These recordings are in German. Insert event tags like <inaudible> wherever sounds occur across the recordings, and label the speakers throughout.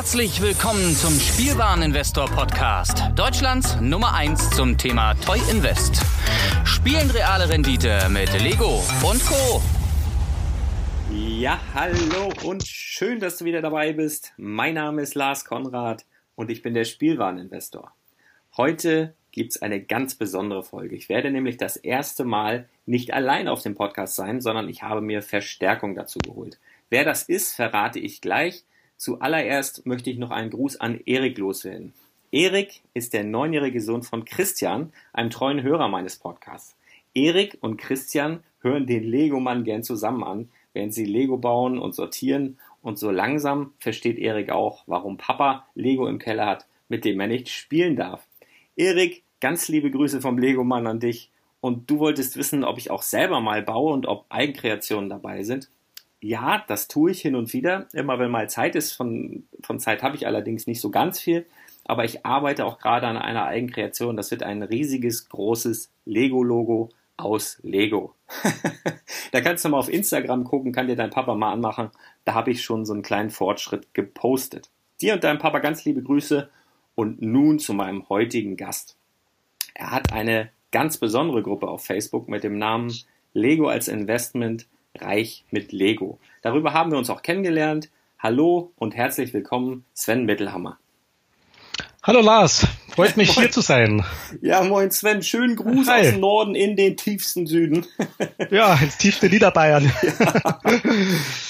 Speaker 1: Herzlich willkommen zum Spielwareninvestor Podcast. Deutschlands Nummer 1 zum Thema Toy Invest. Spielen reale Rendite mit Lego und Co.
Speaker 2: Ja, hallo und schön, dass du wieder dabei bist. Mein Name ist Lars Konrad und ich bin der Spielwareninvestor. Heute gibt es eine ganz besondere Folge. Ich werde nämlich das erste Mal nicht allein auf dem Podcast sein, sondern ich habe mir Verstärkung dazu geholt. Wer das ist, verrate ich gleich. Zuallererst möchte ich noch einen Gruß an Erik loswerden. Erik ist der neunjährige Sohn von Christian, einem treuen Hörer meines Podcasts. Erik und Christian hören den Lego-Mann gern zusammen an, während sie Lego bauen und sortieren und so langsam versteht Erik auch, warum Papa Lego im Keller hat, mit dem er nicht spielen darf. Erik, ganz liebe Grüße vom Lego-Mann an dich. Und du wolltest wissen, ob ich auch selber mal baue und ob Eigenkreationen dabei sind. Ja, das tue ich hin und wieder, immer wenn mal Zeit ist. Von, von Zeit habe ich allerdings nicht so ganz viel. Aber ich arbeite auch gerade an einer Eigenkreation. Das wird ein riesiges, großes Lego-Logo aus Lego. <laughs> da kannst du mal auf Instagram gucken, kann dir dein Papa mal anmachen. Da habe ich schon so einen kleinen Fortschritt gepostet. Dir und deinem Papa ganz liebe Grüße und nun zu meinem heutigen Gast. Er hat eine ganz besondere Gruppe auf Facebook mit dem Namen Lego als Investment Reich mit Lego. Darüber haben wir uns auch kennengelernt. Hallo und herzlich willkommen, Sven Mittelhammer.
Speaker 3: Hallo Lars, freut mich <laughs> hier zu sein.
Speaker 2: Ja, moin Sven, schönen Gruß Hi. aus dem Norden in den tiefsten Süden. <laughs>
Speaker 3: Ja, ins tiefste Niederbayern. <laughs>
Speaker 2: Ja.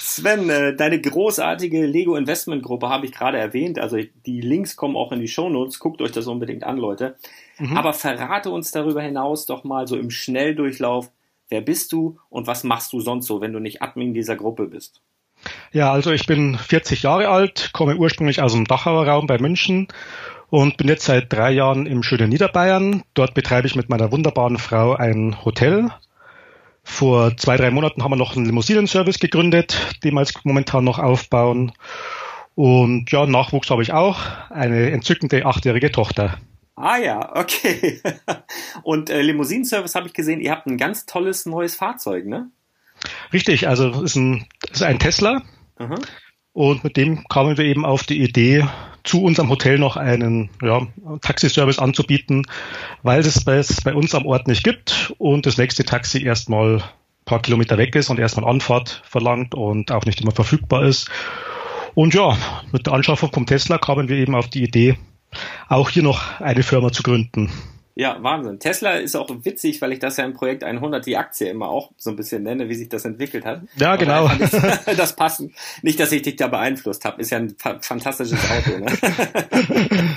Speaker 2: Sven, äh, deine großartige Lego Investment Gruppe habe ich gerade erwähnt. Also die Links kommen auch in die Show Notes. Guckt euch das unbedingt an, Leute. Mhm. Aber verrate uns darüber hinaus doch mal so im Schnelldurchlauf, Wer bist du und was machst du sonst so, wenn du nicht Admin dieser Gruppe bist?
Speaker 3: Ja, also ich bin 40 Jahre alt, komme ursprünglich aus dem Dachauer Raum bei München und bin jetzt seit drei Jahren im schönen Niederbayern. Dort betreibe ich mit meiner wunderbaren Frau ein Hotel. Vor zwei, drei Monaten haben wir noch einen Limousinenservice gegründet, den wir jetzt momentan noch aufbauen. Und ja, Nachwuchs habe ich auch, eine entzückende achtjährige Tochter.
Speaker 2: Ah ja, okay. <laughs> Und äh, Limousinenservice habe ich gesehen, ihr habt ein ganz tolles neues Fahrzeug, ne?
Speaker 3: Richtig, also ist ein, ist ein Tesla. Aha. Und mit dem kamen wir eben auf die Idee, zu unserem Hotel noch einen ja, Taxiservice anzubieten, weil es bei, bei uns am Ort nicht gibt und das nächste Taxi erstmal ein paar Kilometer weg ist und erstmal Anfahrt verlangt und auch nicht immer verfügbar ist. Und ja, mit der Anschaffung vom Tesla kamen wir eben auf die Idee, auch hier noch eine Firma zu gründen.
Speaker 2: Ja, Wahnsinn. Tesla ist auch witzig, weil ich das ja im Projekt 100 die Aktie immer auch so ein bisschen nenne, wie sich das entwickelt hat.
Speaker 3: Ja, genau.
Speaker 2: Das, <laughs> <laughs> das passen. Nicht, dass ich dich da beeinflusst habe. Ist ja ein fa fantastisches Auto. Ne? <laughs>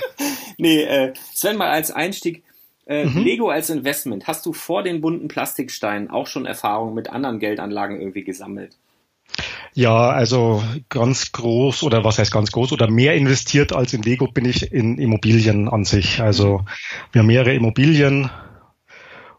Speaker 2: nee, äh, Sven, mal als Einstieg. Äh, mhm. Lego als Investment. Hast du vor den bunten Plastiksteinen auch schon Erfahrungen mit anderen Geldanlagen irgendwie gesammelt?
Speaker 3: Ja, also ganz groß oder was heißt ganz groß oder mehr investiert als in Lego bin ich in Immobilien an sich. Also wir haben mehrere Immobilien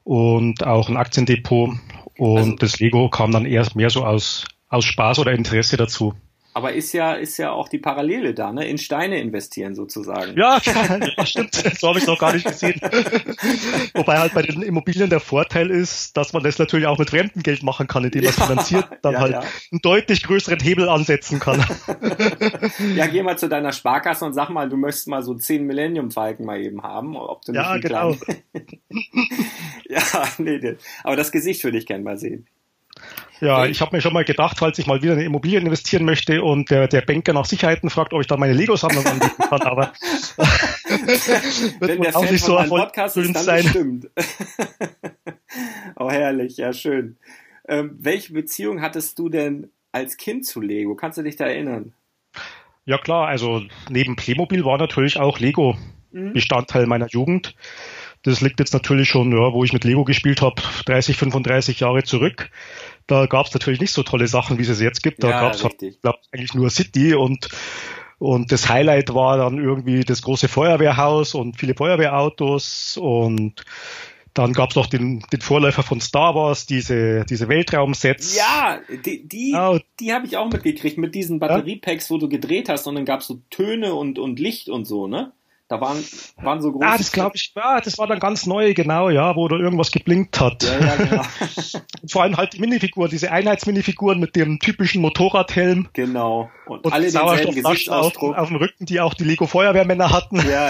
Speaker 3: und auch ein Aktiendepot und also, das Lego kam dann erst mehr so aus, aus Spaß oder Interesse dazu.
Speaker 2: Aber ist ja, ist ja auch die Parallele da, ne? In Steine investieren sozusagen.
Speaker 3: Ja, <laughs> ja stimmt. So habe ich noch gar nicht gesehen. <laughs> Wobei halt bei den Immobilien der Vorteil ist, dass man das natürlich auch mit Fremdengeld machen kann, indem man es ja, finanziert, dann ja, halt ja. einen deutlich größeren Hebel ansetzen kann. <laughs>
Speaker 2: ja, geh mal zu deiner Sparkasse und sag mal, du möchtest mal so zehn Millennium Falken mal eben haben. Ob du
Speaker 3: ja, genau.
Speaker 2: ja, nee, aber das Gesicht würde ich gerne mal sehen.
Speaker 3: Ja, ich habe mir schon mal gedacht, falls ich mal wieder in Immobilien investieren möchte und der, der Banker nach Sicherheiten fragt, ob ich dann meine Lego-Sammlung anbieten kann, aber <laughs>
Speaker 2: wird der auch nicht so Podcast ist, dann sein. Stimmt. <laughs> oh, herrlich, ja, schön. Ähm, welche Beziehung hattest du denn als Kind zu Lego? Kannst du dich da erinnern?
Speaker 3: Ja klar, also neben Playmobil war natürlich auch Lego mhm. Bestandteil meiner Jugend. Das liegt jetzt natürlich schon, ja, wo ich mit Lego gespielt habe, 30, 35 Jahre zurück. Da gab es natürlich nicht so tolle Sachen, wie es jetzt gibt. Da ja, gab es eigentlich nur City und und das Highlight war dann irgendwie das große Feuerwehrhaus und viele Feuerwehrautos und dann gab es noch den, den Vorläufer von Star Wars, diese, diese Weltraumsets.
Speaker 2: Ja, die, die, oh. die habe ich auch mitgekriegt mit diesen Batteriepacks, wo du gedreht hast und dann gab es so Töne und, und Licht und so, ne? Da waren, waren so
Speaker 3: große. Ah, das glaube ich, ja, das war dann ganz neu, genau, ja, wo da irgendwas geblinkt hat. Ja, ja, genau. <laughs> und vor allem halt die Minifiguren, diese Einheitsminifiguren mit dem typischen Motorradhelm.
Speaker 2: Genau.
Speaker 3: Und, und alle Gesichtsausdruck. Auf, auf dem Rücken, die auch die Lego Feuerwehrmänner hatten.
Speaker 2: Ja.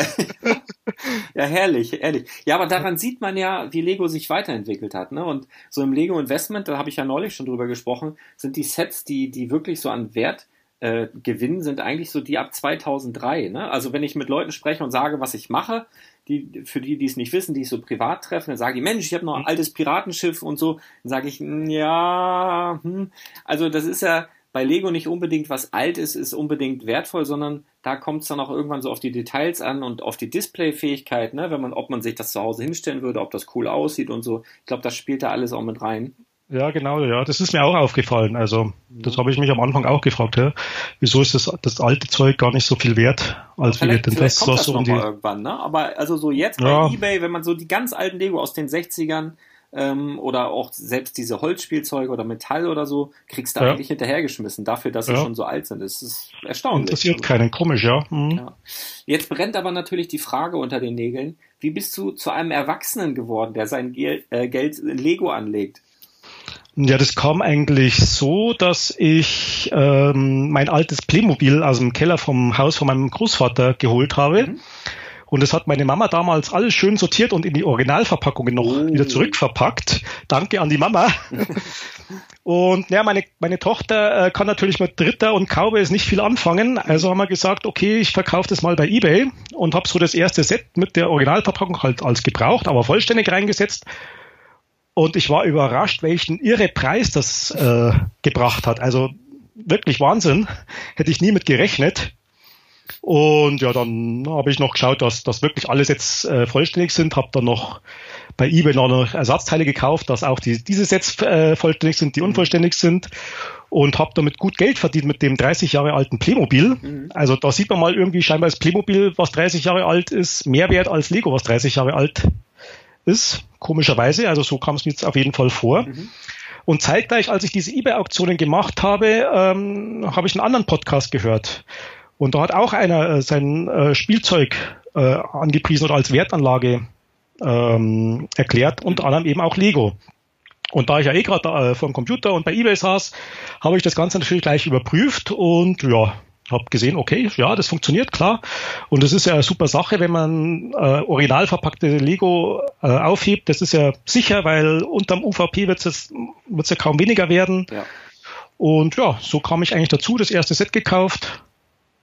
Speaker 2: ja, herrlich, ehrlich. Ja, aber daran sieht man ja, wie Lego sich weiterentwickelt hat, ne? Und so im Lego Investment, da habe ich ja neulich schon drüber gesprochen, sind die Sets, die, die wirklich so an Wert äh, gewinnen, sind eigentlich so die ab 2003. Ne? Also wenn ich mit Leuten spreche und sage, was ich mache, die, für die, die es nicht wissen, die ich so privat treffe, dann sage ich, Mensch, ich habe noch ein mhm. altes Piratenschiff und so. Dann sage ich, hm, ja, hm. also das ist ja bei Lego nicht unbedingt was alt ist, ist unbedingt wertvoll, sondern da kommt es dann auch irgendwann so auf die Details an und auf die Displayfähigkeit, ne? wenn man, ob man sich das zu Hause hinstellen würde, ob das cool aussieht und so. Ich glaube, das spielt da alles auch mit rein.
Speaker 3: Ja, genau, ja, das ist mir auch aufgefallen. Also, das habe ich mich am Anfang auch gefragt, ja. Wieso ist das, das alte Zeug gar nicht so viel wert, als
Speaker 2: wir den Test kommt das so um die... irgendwann, ne? Aber also so jetzt bei ja. Ebay, wenn man so die ganz alten Lego aus den 60ern ähm, oder auch selbst diese Holzspielzeuge oder Metall oder so, kriegst du ja. eigentlich hinterhergeschmissen, dafür, dass sie schon so alt sind. Das ist erstaunlich.
Speaker 3: Interessiert keinen, komisch, ja. Mhm. ja.
Speaker 2: Jetzt brennt aber natürlich die Frage unter den Nägeln, wie bist du zu einem Erwachsenen geworden, der sein äh, Geld in Lego anlegt?
Speaker 3: Ja, das kam eigentlich so, dass ich ähm, mein altes Playmobil aus dem Keller vom Haus von meinem Großvater geholt habe. Mhm. Und das hat meine Mama damals alles schön sortiert und in die Originalverpackungen noch oh. wieder zurückverpackt. Danke an die Mama. <laughs> und ja, meine, meine Tochter äh, kann natürlich mit Dritter und Cowboys nicht viel anfangen. Also haben wir gesagt, okay, ich verkaufe das mal bei eBay und habe so das erste Set mit der Originalverpackung halt als gebraucht, aber vollständig reingesetzt und ich war überrascht, welchen irre Preis das äh, gebracht hat. Also wirklich Wahnsinn. Hätte ich nie mit gerechnet. Und ja, dann habe ich noch geschaut, dass, dass wirklich alles jetzt äh, vollständig sind. Habe dann noch bei eBay noch Ersatzteile gekauft, dass auch die, diese Sets äh, vollständig sind, die mhm. unvollständig sind. Und habe damit gut Geld verdient mit dem 30 Jahre alten Playmobil. Mhm. Also da sieht man mal irgendwie scheinbar das Playmobil, was 30 Jahre alt ist, mehr wert als Lego, was 30 Jahre alt ist, komischerweise, also so kam es mir jetzt auf jeden Fall vor. Mhm. Und zeitgleich, als ich diese eBay-Auktionen gemacht habe, ähm, habe ich einen anderen Podcast gehört. Und da hat auch einer äh, sein äh, Spielzeug äh, angepriesen oder als Wertanlage ähm, erklärt, unter anderem eben auch Lego. Und da ich ja eh gerade äh, vor dem Computer und bei eBay saß, habe ich das Ganze natürlich gleich überprüft und ja, habe gesehen, okay, ja, das funktioniert, klar. Und das ist ja eine super Sache, wenn man äh, original verpackte Lego äh, aufhebt. Das ist ja sicher, weil unterm UVP wird es wird's ja kaum weniger werden. Ja. Und ja, so kam ich eigentlich dazu, das erste Set gekauft.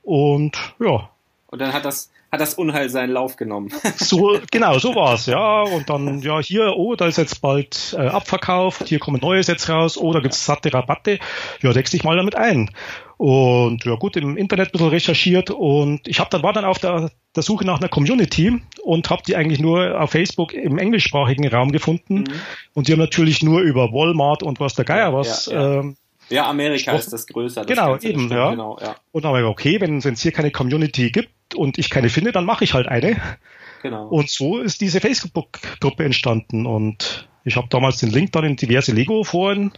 Speaker 3: Und ja.
Speaker 2: Und dann hat das hat das Unheil seinen Lauf genommen. <laughs>
Speaker 3: So, genau, so war's, ja. Und dann, ja, hier, oh, da ist jetzt bald äh, abverkauft, hier kommen neue Sets raus, oh, da gibt's satte Rabatte. Ja, deckst dich mal damit ein. Und ja gut, im Internet ein bisschen recherchiert und ich habe dann war dann auf der, der Suche nach einer Community und habe die eigentlich nur auf Facebook im englischsprachigen Raum gefunden. Mhm. Und die haben natürlich nur über Walmart und was der Geier was
Speaker 2: ja, ja. Ähm, ja, Amerika ist das größer. Das
Speaker 3: genau, eben, ja. Genau, ja. Und ich okay, wenn es hier keine Community gibt und ich keine finde, dann mache ich halt eine. Genau. Und so ist diese Facebook-Gruppe entstanden und ich habe damals den Link dann in diverse Lego-Foren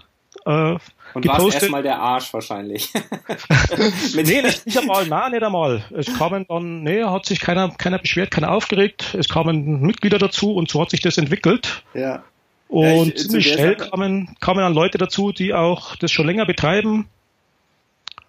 Speaker 3: äh,
Speaker 2: und gepostet. erstmal der Arsch wahrscheinlich. <laughs>
Speaker 3: nee, nicht, nicht einmal, nein, nicht einmal. Es kamen dann, nee, hat sich keiner, keiner beschwert, keiner aufgeregt. Es kamen Mitglieder dazu und so hat sich das entwickelt.
Speaker 2: Ja.
Speaker 3: Und ja, ich, ziemlich schnell kamen, kamen dann Leute dazu, die auch das schon länger betreiben.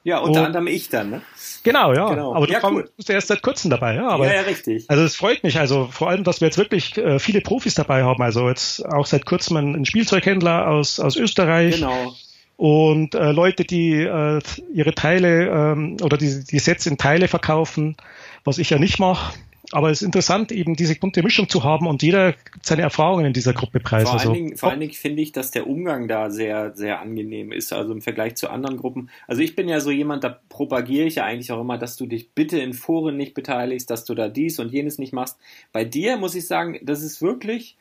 Speaker 2: Ja, unter und, anderem ich dann, ne?
Speaker 3: Genau, ja. Genau. Aber du ja, komm, cool. bist ja erst seit kurzem dabei, ja. Aber,
Speaker 2: ja, ja, richtig.
Speaker 3: Also es freut mich, also vor allem, dass wir jetzt wirklich äh, viele Profis dabei haben. Also jetzt auch seit kurzem ein, ein Spielzeughändler aus, aus Österreich.
Speaker 2: Genau.
Speaker 3: Und äh, Leute, die äh, ihre Teile ähm, oder die, die Sets in Teile verkaufen, was ich ja nicht mache. Aber es ist interessant, eben diese bunte Mischung zu haben und jeder seine Erfahrungen in dieser Gruppe preist.
Speaker 2: Vor allen also, Dingen, vor allen Dingen finde ich, dass der Umgang da sehr, sehr angenehm ist, also im Vergleich zu anderen Gruppen. Also ich bin ja so jemand, da propagiere ich ja eigentlich auch immer, dass du dich bitte in Foren nicht beteiligst, dass du da dies und jenes nicht machst. Bei dir muss ich sagen, das ist wirklich,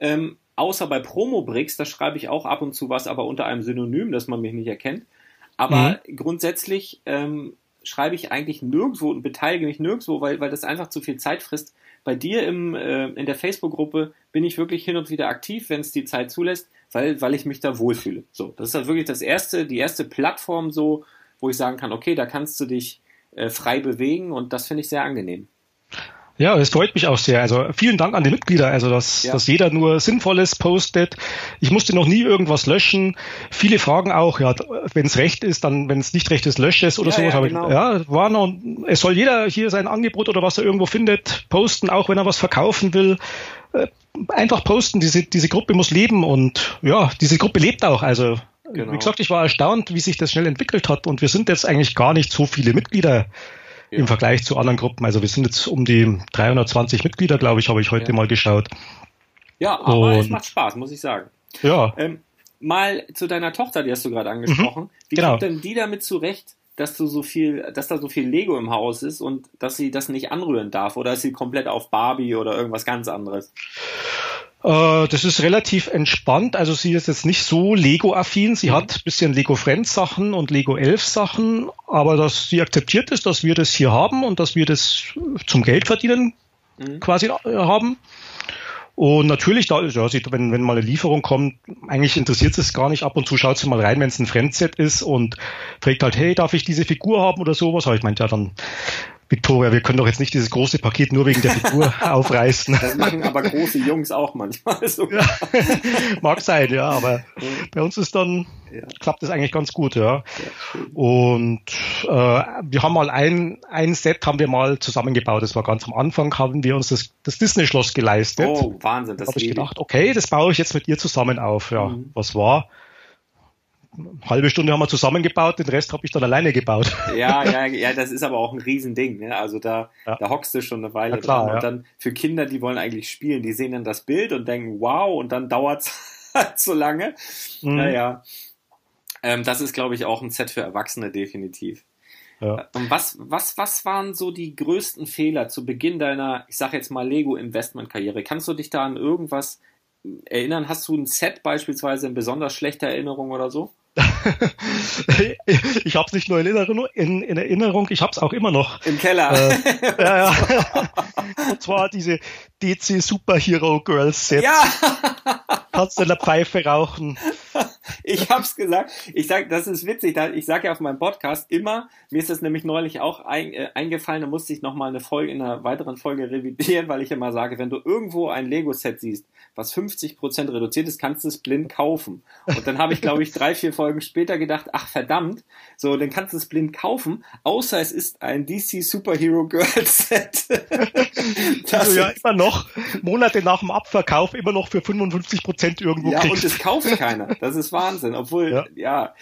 Speaker 2: ähm, außer bei Promobricks, da schreibe ich auch ab und zu was, aber unter einem Synonym, dass man mich nicht erkennt. Aber mhm. grundsätzlich ähm, schreibe ich eigentlich nirgendwo und beteilige mich nirgendwo, weil, weil das einfach zu viel Zeit frisst. Bei dir im, äh, in der Facebook-Gruppe bin ich wirklich hin und wieder aktiv, wenn es die Zeit zulässt, weil, weil ich mich da wohlfühle. So, das ist halt wirklich das erste, die erste Plattform so, wo ich sagen kann, okay, da kannst du dich äh, frei bewegen und das finde ich sehr angenehm.
Speaker 3: Ja, es freut mich auch sehr. Also vielen Dank an die Mitglieder, also dass, ja. dass jeder nur Sinnvolles postet. Ich musste noch nie irgendwas löschen. Viele fragen auch, ja, wenn es recht ist, dann, wenn es nicht recht ist, lösche es oder ja, sowas. Ja, genau. ja, war noch, es soll jeder hier sein Angebot oder was er irgendwo findet, posten, auch wenn er was verkaufen will. Äh, einfach posten. Diese, diese Gruppe muss leben und ja, diese Gruppe lebt auch. Also genau. wie gesagt, ich war erstaunt, wie sich das schnell entwickelt hat und wir sind jetzt eigentlich gar nicht so viele Mitglieder ja. im Vergleich zu anderen Gruppen. Also wir sind jetzt um die 320 Mitglieder, glaube ich, habe ich heute ja. mal geschaut.
Speaker 2: Ja, aber Und, es macht Spaß, muss ich sagen. Ja. Ähm, mal zu deiner Tochter, die hast du gerade angesprochen. Mhm, Wie genau. kommt denn die damit zurecht, dass du so viel, dass da so viel Lego im Haus ist und dass sie das nicht anrühren darf oder ist sie komplett auf Barbie oder irgendwas ganz anderes?
Speaker 3: Äh, das ist relativ entspannt. Also sie ist jetzt nicht so Lego-affin. Sie mhm. hat bisschen Lego Friends Sachen und Lego Elf Sachen, aber dass sie akzeptiert ist, dass wir das hier haben und dass wir das zum Geld verdienen mhm. quasi äh, haben. Und natürlich, da, ja, wenn, wenn mal eine Lieferung kommt, eigentlich interessiert es gar nicht. Ab und zu schaut sie mal rein, wenn es ein Friendset ist und fragt halt, hey, darf ich diese Figur haben oder sowas? Aber ich meinte, ja, dann Victoria, wir können doch jetzt nicht dieses große Paket nur wegen der Figur <laughs> aufreißen.
Speaker 2: Das machen aber große Jungs auch manchmal so. Ja, <laughs>
Speaker 3: mag sein, ja, aber bei uns ist dann, ja. klappt das eigentlich ganz gut, ja. und äh, wir haben mal ein, ein Set haben wir mal zusammengebaut. Das war ganz am Anfang, haben wir uns das, das Disney-Schloss geleistet.
Speaker 2: Oh, Wahnsinn.
Speaker 3: Das habe ich gedacht, okay, das baue ich jetzt mit ihr zusammen auf. Ja, mhm. was war? halbe Stunde haben wir zusammengebaut, den Rest habe ich dann alleine gebaut.
Speaker 2: Ja, ja, ja, das ist aber auch ein Riesending. Ne? Also da, ja. da hockst du schon eine Weile ja, klar, dran. Und ja. dann für Kinder, die wollen eigentlich spielen, die sehen dann das Bild und denken, wow, und dann dauert's <laughs> halt so lange. Mhm. Naja. Ähm, das ist, glaube ich, auch ein Set für Erwachsene, definitiv. Ja. Und was, was, was waren so die größten Fehler zu Beginn deiner, ich sage jetzt mal, Lego-Investment-Karriere? Kannst du dich da an irgendwas erinnern? Hast du ein Set beispielsweise in besonders schlechter Erinnerung oder so?
Speaker 3: Ich habe es nicht nur in Erinnerung, in, in Erinnerung ich habe es auch immer noch.
Speaker 2: Im Keller. Äh, <laughs> ja,
Speaker 3: ja. Und zwar diese DC Superhero Girls Set. Ja. Kannst du in der Pfeife rauchen.
Speaker 2: Ich hab's gesagt. Ich sag, das ist witzig. Ich sage ja auf meinem Podcast immer, mir ist das nämlich neulich auch ein, äh, eingefallen, da musste ich nochmal eine Folge in einer weiteren Folge revidieren, weil ich immer sage, wenn du irgendwo ein Lego-Set siehst, was 50% reduziert ist, kannst du es blind kaufen. Und dann habe ich, glaube ich, drei, vier Folgen später gedacht, ach verdammt, so, dann kannst du es blind kaufen, außer es ist ein DC Superhero Girl Set. <laughs>
Speaker 3: das du ja immer noch Monate nach dem Abverkauf immer noch für 55% irgendwo
Speaker 2: ja, kriegst. Ja, und es kauft keiner. <laughs> Das ist Wahnsinn. Obwohl, ja, ja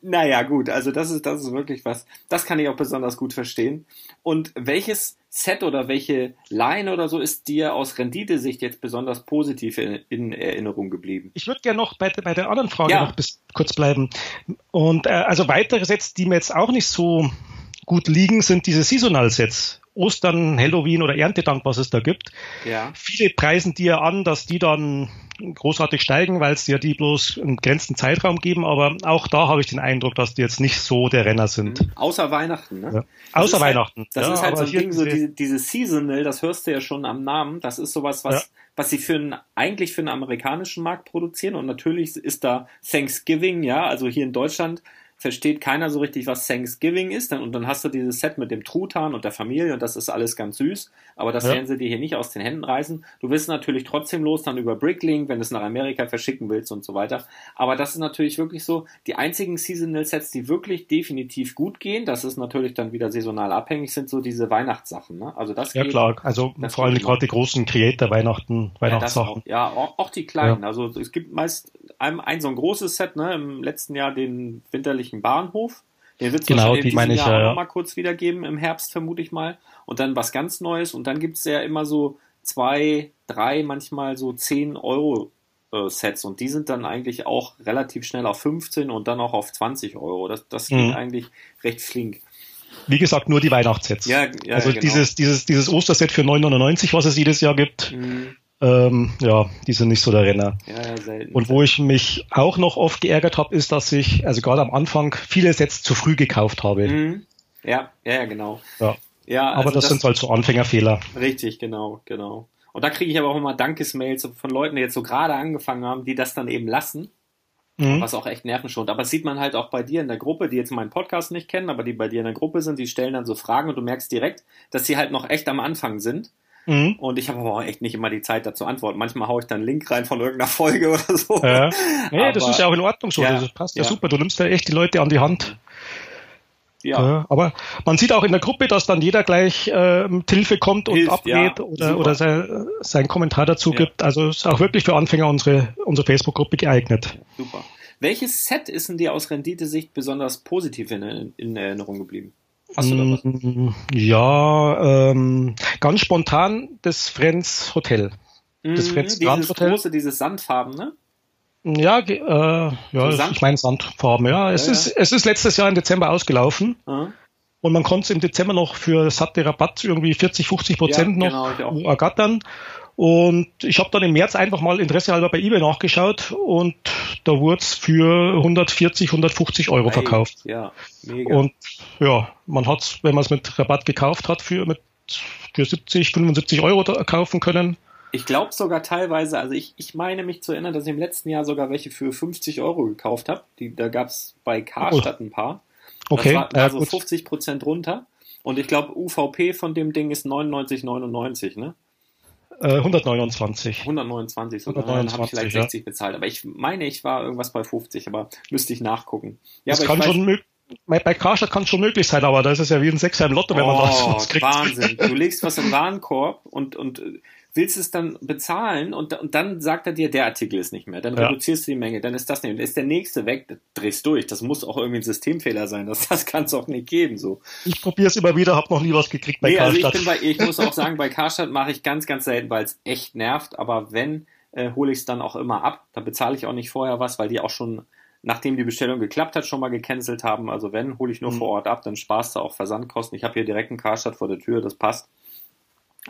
Speaker 2: naja, gut, also das ist, das ist wirklich was, das kann ich auch besonders gut verstehen. Und welches Set oder welche Line oder so ist dir aus Renditesicht jetzt besonders positiv in, in Erinnerung geblieben?
Speaker 3: Ich würde gerne noch bei, bei der anderen Frage ja. noch bis, kurz bleiben. Und äh, also weitere Sets, die mir jetzt auch nicht so gut liegen, sind diese Seasonal Sets. Ostern, Halloween oder Erntedank, was es da gibt. Ja. Viele preisen die ja an, dass die dann großartig steigen, weil es ja die bloß einen grenzten Zeitraum geben, aber auch da habe ich den Eindruck, dass die jetzt nicht so der Renner sind.
Speaker 2: Mhm. Außer Weihnachten, ne?
Speaker 3: Ja. Außer halt- Weihnachten.
Speaker 2: Halt, das ja, ist halt so ein Ding, so diese, diese Seasonal, das hörst du ja schon am Namen, das ist sowas, was, ja. was sie für einen, eigentlich für einen amerikanischen Markt produzieren und natürlich ist da Thanksgiving, ja, also hier in Deutschland versteht keiner so richtig, was Thanksgiving ist. Und dann hast du dieses Set mit dem Truthahn und der Familie und das ist alles ganz süß. Aber das ja. werden sie dir hier nicht aus den Händen reißen. Du wirst natürlich trotzdem los dann über Bricklink, wenn du es nach Amerika verschicken willst und so weiter. Aber das ist natürlich wirklich so, die einzigen Seasonal Sets, die wirklich definitiv gut gehen, das ist natürlich dann wieder saisonal abhängig, sind so diese Weihnachtssachen. Ne? Also das
Speaker 3: ja geht, klar, also vor allem gerade die großen Creator Weihnachten, Weihnachtssachen.
Speaker 2: Ja, auch, ja, auch, auch die kleinen. Ja. Also es gibt meist ein, ein so ein großes Set, ne, im letzten Jahr den winterlichen Bahnhof. Den wird es
Speaker 3: genau, die meine ich,
Speaker 2: Jahr ja. mal kurz wiedergeben, im Herbst vermute ich mal. Und dann was ganz Neues. Und dann gibt es ja immer so zwei, drei, manchmal so zehn Euro äh, Sets. Und die sind dann eigentlich auch relativ schnell auf 15 und dann auch auf 20 Euro. Das, das geht mhm. eigentlich recht flink.
Speaker 3: Wie gesagt, nur die Weihnachtssets. Ja, ja, also genau. dieses, dieses, dieses Osterset für 9,99, was es jedes Jahr gibt. Mhm ähm, ja, die sind nicht so der Renner. Ja, ja, selten. Und wo ich mich auch noch oft geärgert habe, ist, dass ich, also gerade am Anfang, viele Sets zu früh gekauft habe.
Speaker 2: Mhm. Ja, ja, ja, genau.
Speaker 3: Ja. Ja, aber also das, das, sind halt so Anfängerfehler.
Speaker 2: Richtig, genau, genau. Und da kriege ich aber auch immer Dankesmails von Leuten, die jetzt so gerade angefangen haben, die das dann eben lassen. Mhm. Was auch echt nervenschont. Aber das sieht man halt auch bei dir in der Gruppe, die jetzt meinen Podcast nicht kennen, aber die bei dir in der Gruppe sind, die stellen dann so Fragen und du merkst direkt, dass sie halt noch echt am Anfang sind Mhm. Und ich habe aber auch echt nicht immer die Zeit dazu antworten. Manchmal haue ich dann einen Link rein von irgendeiner <laughs> Folge oder so.
Speaker 3: Ja. Nee, <laughs> aber, das ist ja auch in Ordnung so. Ja, das passt ja, ja, super. Du nimmst ja echt die Leute an die Hand. Ja. ja. Aber man sieht auch in der Gruppe, dass dann jeder gleich äh, mit Hilfe kommt und Hilft, abgeht ja, oder, oder sein, sein Kommentar dazu ja. gibt. Also ist auch wirklich für Anfänger unsere, unsere Facebook-Gruppe geeignet.
Speaker 2: Super. Welches Set ist denn dir aus Renditesicht besonders positiv in, in Erinnerung geblieben?
Speaker 3: Hast du da was? Mm, ja, ähm, ganz spontan das Friends Hotel.
Speaker 2: Das mhm, Friends dieses Hotel. große, dieses Sandfarben, ne?
Speaker 3: Ja, äh, ja, so ich meine Sandfarben, ja. Es, ja, ist, ja. es ist letztes Jahr im Dezember ausgelaufen. Mhm. Und man konnte es im Dezember noch für satte Rabatt irgendwie 40, 50 Prozent ja, noch genau, ergattern. Und ich habe dann im März einfach mal Interesse halber bei eBay nachgeschaut und da wurde es für 140, 150 Euro verkauft. Ja, mega. Und ja, man hat es, wenn man es mit Rabatt gekauft hat, für, mit, für 70, 75 Euro kaufen können.
Speaker 2: Ich glaube sogar teilweise, also ich, ich meine mich zu erinnern, dass ich im letzten Jahr sogar welche für 50 Euro gekauft habe. Da gab es bei Karstadt ein paar. Okay. Das war, war so 50 Prozent runter. Und ich glaube, UVP von dem Ding ist 99,99, ne?
Speaker 3: 129.
Speaker 2: 129, so 129, dann habe ich vielleicht 60 ja. bezahlt. Aber ich meine, ich war irgendwas bei 50, aber müsste ich nachgucken.
Speaker 3: Ja, das kann schon bei Karstadt kann es schon möglich sein, aber da ist es ja wie ein Sechser im Lotto, wenn oh, man das <laughs>
Speaker 2: kriegt. Wahnsinn. Du legst was im Warenkorb und, und willst es dann bezahlen und, und dann sagt er dir, der Artikel ist nicht mehr. Dann ja. reduzierst du die Menge, dann ist das nicht. Dann ist der nächste weg, drehst durch. Das muss auch irgendwie ein Systemfehler sein. Das, das kann es auch nicht geben. So.
Speaker 3: Ich probiere es immer wieder, habe noch nie was gekriegt
Speaker 2: bei nee, Karstadt. Also ich, bin bei, ich muss auch sagen, bei Karstadt mache ich ganz, ganz selten, weil es echt nervt. Aber wenn, äh, hole ich es dann auch immer ab. Da bezahle ich auch nicht vorher was, weil die auch schon nachdem die Bestellung geklappt hat, schon mal gecancelt haben. Also wenn, hole ich nur mhm. vor Ort ab, dann sparst du auch Versandkosten. Ich habe hier direkt einen Karstadt vor der Tür, das passt.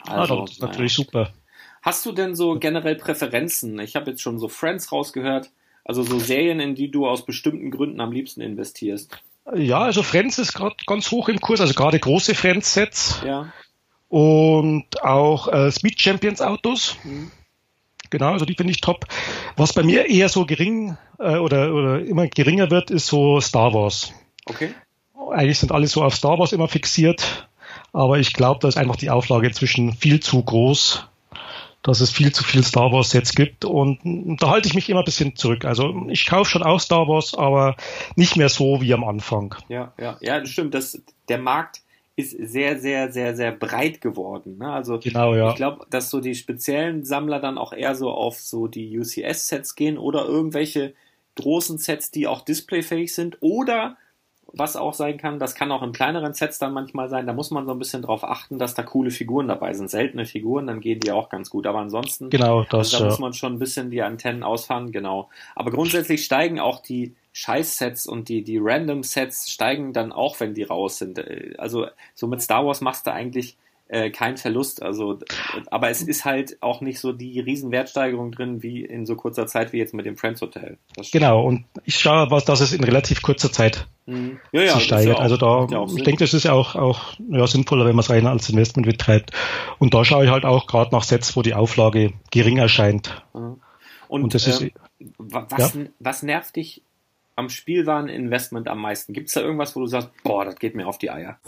Speaker 3: Also, ah, das ist natürlich naja. super.
Speaker 2: Hast du denn so generell Präferenzen? Ich habe jetzt schon so Friends rausgehört, also so Serien, in die du aus bestimmten Gründen am liebsten investierst.
Speaker 3: Ja, also Friends ist gerade ganz hoch im Kurs, also gerade große Friends-Sets. Ja. Und auch äh, Speed Champions Autos. Mhm. Genau, also die finde ich top. Was bei mir eher so gering äh, oder, oder immer geringer wird, ist so Star Wars. Okay. Eigentlich sind alle so auf Star Wars immer fixiert, aber ich glaube, da ist einfach die Auflage inzwischen viel zu groß dass es viel zu viel Star Wars Sets gibt und da halte ich mich immer ein bisschen zurück. Also ich kaufe schon auch Star Wars, aber nicht mehr so wie am Anfang.
Speaker 2: Ja, ja, ja, das stimmt. Das, der Markt ist sehr, sehr, sehr, sehr breit geworden. Ne? Also genau, ja. ich glaube, dass so die speziellen Sammler dann auch eher so auf so die UCS-Sets gehen oder irgendwelche großen Sets, die auch displayfähig sind oder was auch sein kann. Das kann auch in kleineren Sets dann manchmal sein. Da muss man so ein bisschen drauf achten, dass da coole Figuren dabei sind. Seltene Figuren, dann gehen die auch ganz gut. Aber ansonsten,
Speaker 3: genau, das,
Speaker 2: also da muss man schon ein bisschen die Antennen ausfahren, genau. Aber grundsätzlich steigen auch die Scheiß-Sets und die, die Random-Sets steigen dann auch, wenn die raus sind. Also so mit Star Wars machst du eigentlich äh, kein Verlust. Also, aber es ist halt auch nicht so die Riesenwertsteigerung drin wie in so kurzer Zeit wie jetzt mit dem Friends Hotel.
Speaker 3: Genau, und ich schaue, was, dass es in relativ kurzer Zeit mhm. ja, ja, sich steigert. Ja auch, also da, ich denke, das ist auch, auch ja, sinnvoller, wenn man es rein als Investment betreibt. Und da schaue ich halt auch gerade nach Sets, wo die Auflage gering erscheint.
Speaker 2: Mhm. Und, und das äh, ist, ähm, was, was nervt dich am Spielwareninvestment am meisten? Gibt es da irgendwas, wo du sagst, boah, das geht mir auf die Eier?